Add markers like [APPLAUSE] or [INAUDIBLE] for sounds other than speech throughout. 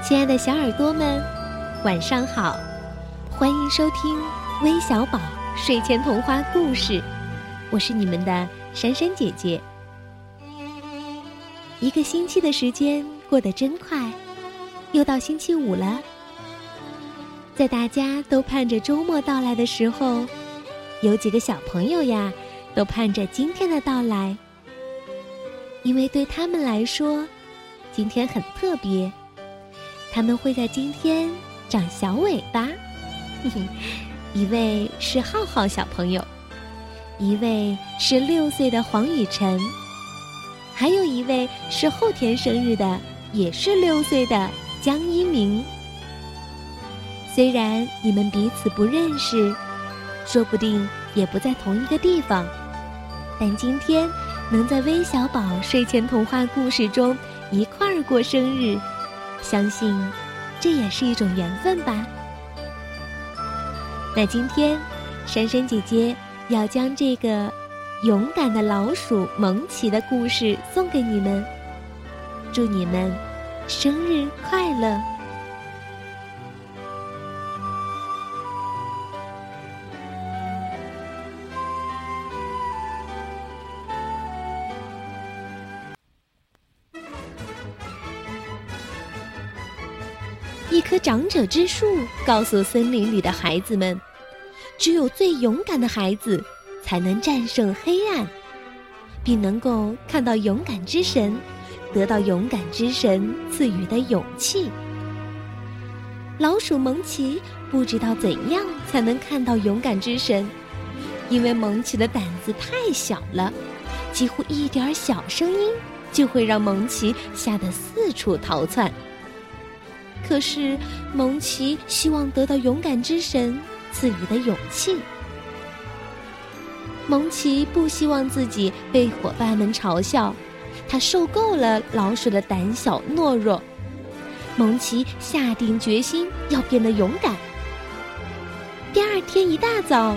亲爱的小耳朵们，晚上好！欢迎收听微小宝睡前童话故事，我是你们的珊珊姐姐。一个星期的时间过得真快，又到星期五了。在大家都盼着周末到来的时候，有几个小朋友呀，都盼着今天的到来，因为对他们来说，今天很特别。他们会在今天长小尾巴。[LAUGHS] 一位是浩浩小朋友，一位是六岁的黄雨晨，还有一位是后天生日的，也是六岁的江一鸣。虽然你们彼此不认识，说不定也不在同一个地方，但今天能在微小宝睡前童话故事中一块儿过生日。相信，这也是一种缘分吧。那今天，珊珊姐姐要将这个勇敢的老鼠蒙奇的故事送给你们，祝你们生日快乐！一棵长者之树告诉森林里的孩子们：“只有最勇敢的孩子，才能战胜黑暗，并能够看到勇敢之神，得到勇敢之神赐予的勇气。”老鼠蒙奇不知道怎样才能看到勇敢之神，因为蒙奇的胆子太小了，几乎一点小声音就会让蒙奇吓得四处逃窜。可是，蒙奇希望得到勇敢之神赐予的勇气。蒙奇不希望自己被伙伴们嘲笑，他受够了老鼠的胆小懦弱。蒙奇下定决心要变得勇敢。第二天一大早，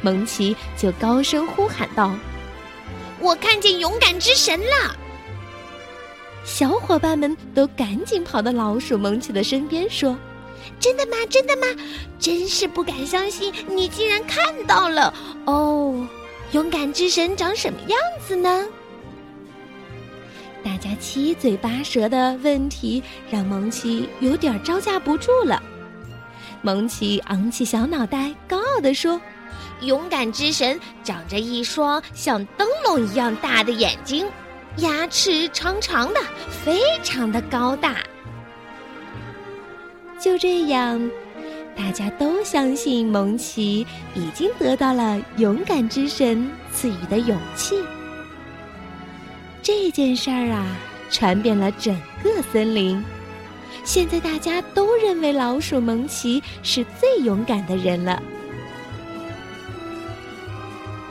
蒙奇就高声呼喊道：“我看见勇敢之神了！”小伙伴们都赶紧跑到老鼠蒙奇的身边，说：“真的吗？真的吗？真是不敢相信，你竟然看到了！哦，勇敢之神长什么样子呢？”大家七嘴八舌的问题让蒙奇有点招架不住了。蒙奇昂起小脑袋，高傲地说：“勇敢之神长着一双像灯笼一样大的眼睛。”牙齿长长的，非常的高大。就这样，大家都相信蒙奇已经得到了勇敢之神赐予的勇气。这件事儿啊，传遍了整个森林。现在大家都认为老鼠蒙奇是最勇敢的人了。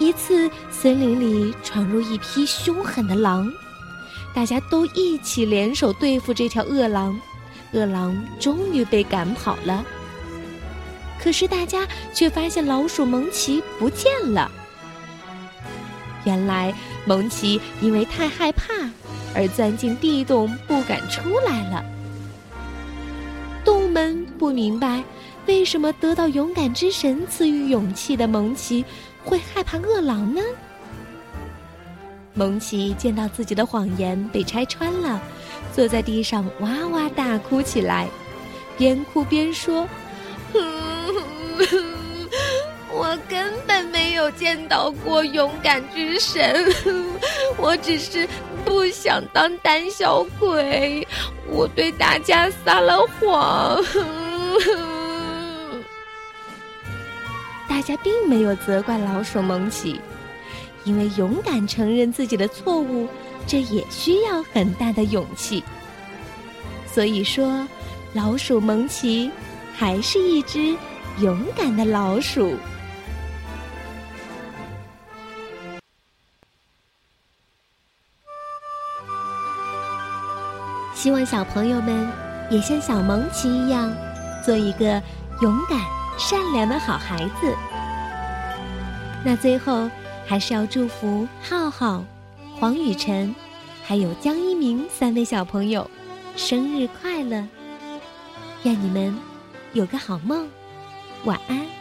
一次，森林里闯入一匹凶狠的狼，大家都一起联手对付这条恶狼，恶狼终于被赶跑了。可是大家却发现老鼠蒙奇不见了。原来蒙奇因为太害怕而钻进地洞不敢出来了。动物们不明白，为什么得到勇敢之神赐予勇气的蒙奇。会害怕饿狼呢？蒙奇见到自己的谎言被拆穿了，坐在地上哇哇大哭起来，边哭边说：“ [LAUGHS] 我根本没有见到过勇敢之神，[LAUGHS] 我只是不想当胆小鬼，我对大家撒了谎。”大家并没有责怪老鼠蒙奇，因为勇敢承认自己的错误，这也需要很大的勇气。所以说，老鼠蒙奇还是一只勇敢的老鼠。希望小朋友们也像小蒙奇一样，做一个勇敢。善良的好孩子。那最后还是要祝福浩浩、黄雨辰，还有江一鸣三位小朋友生日快乐！愿你们有个好梦，晚安。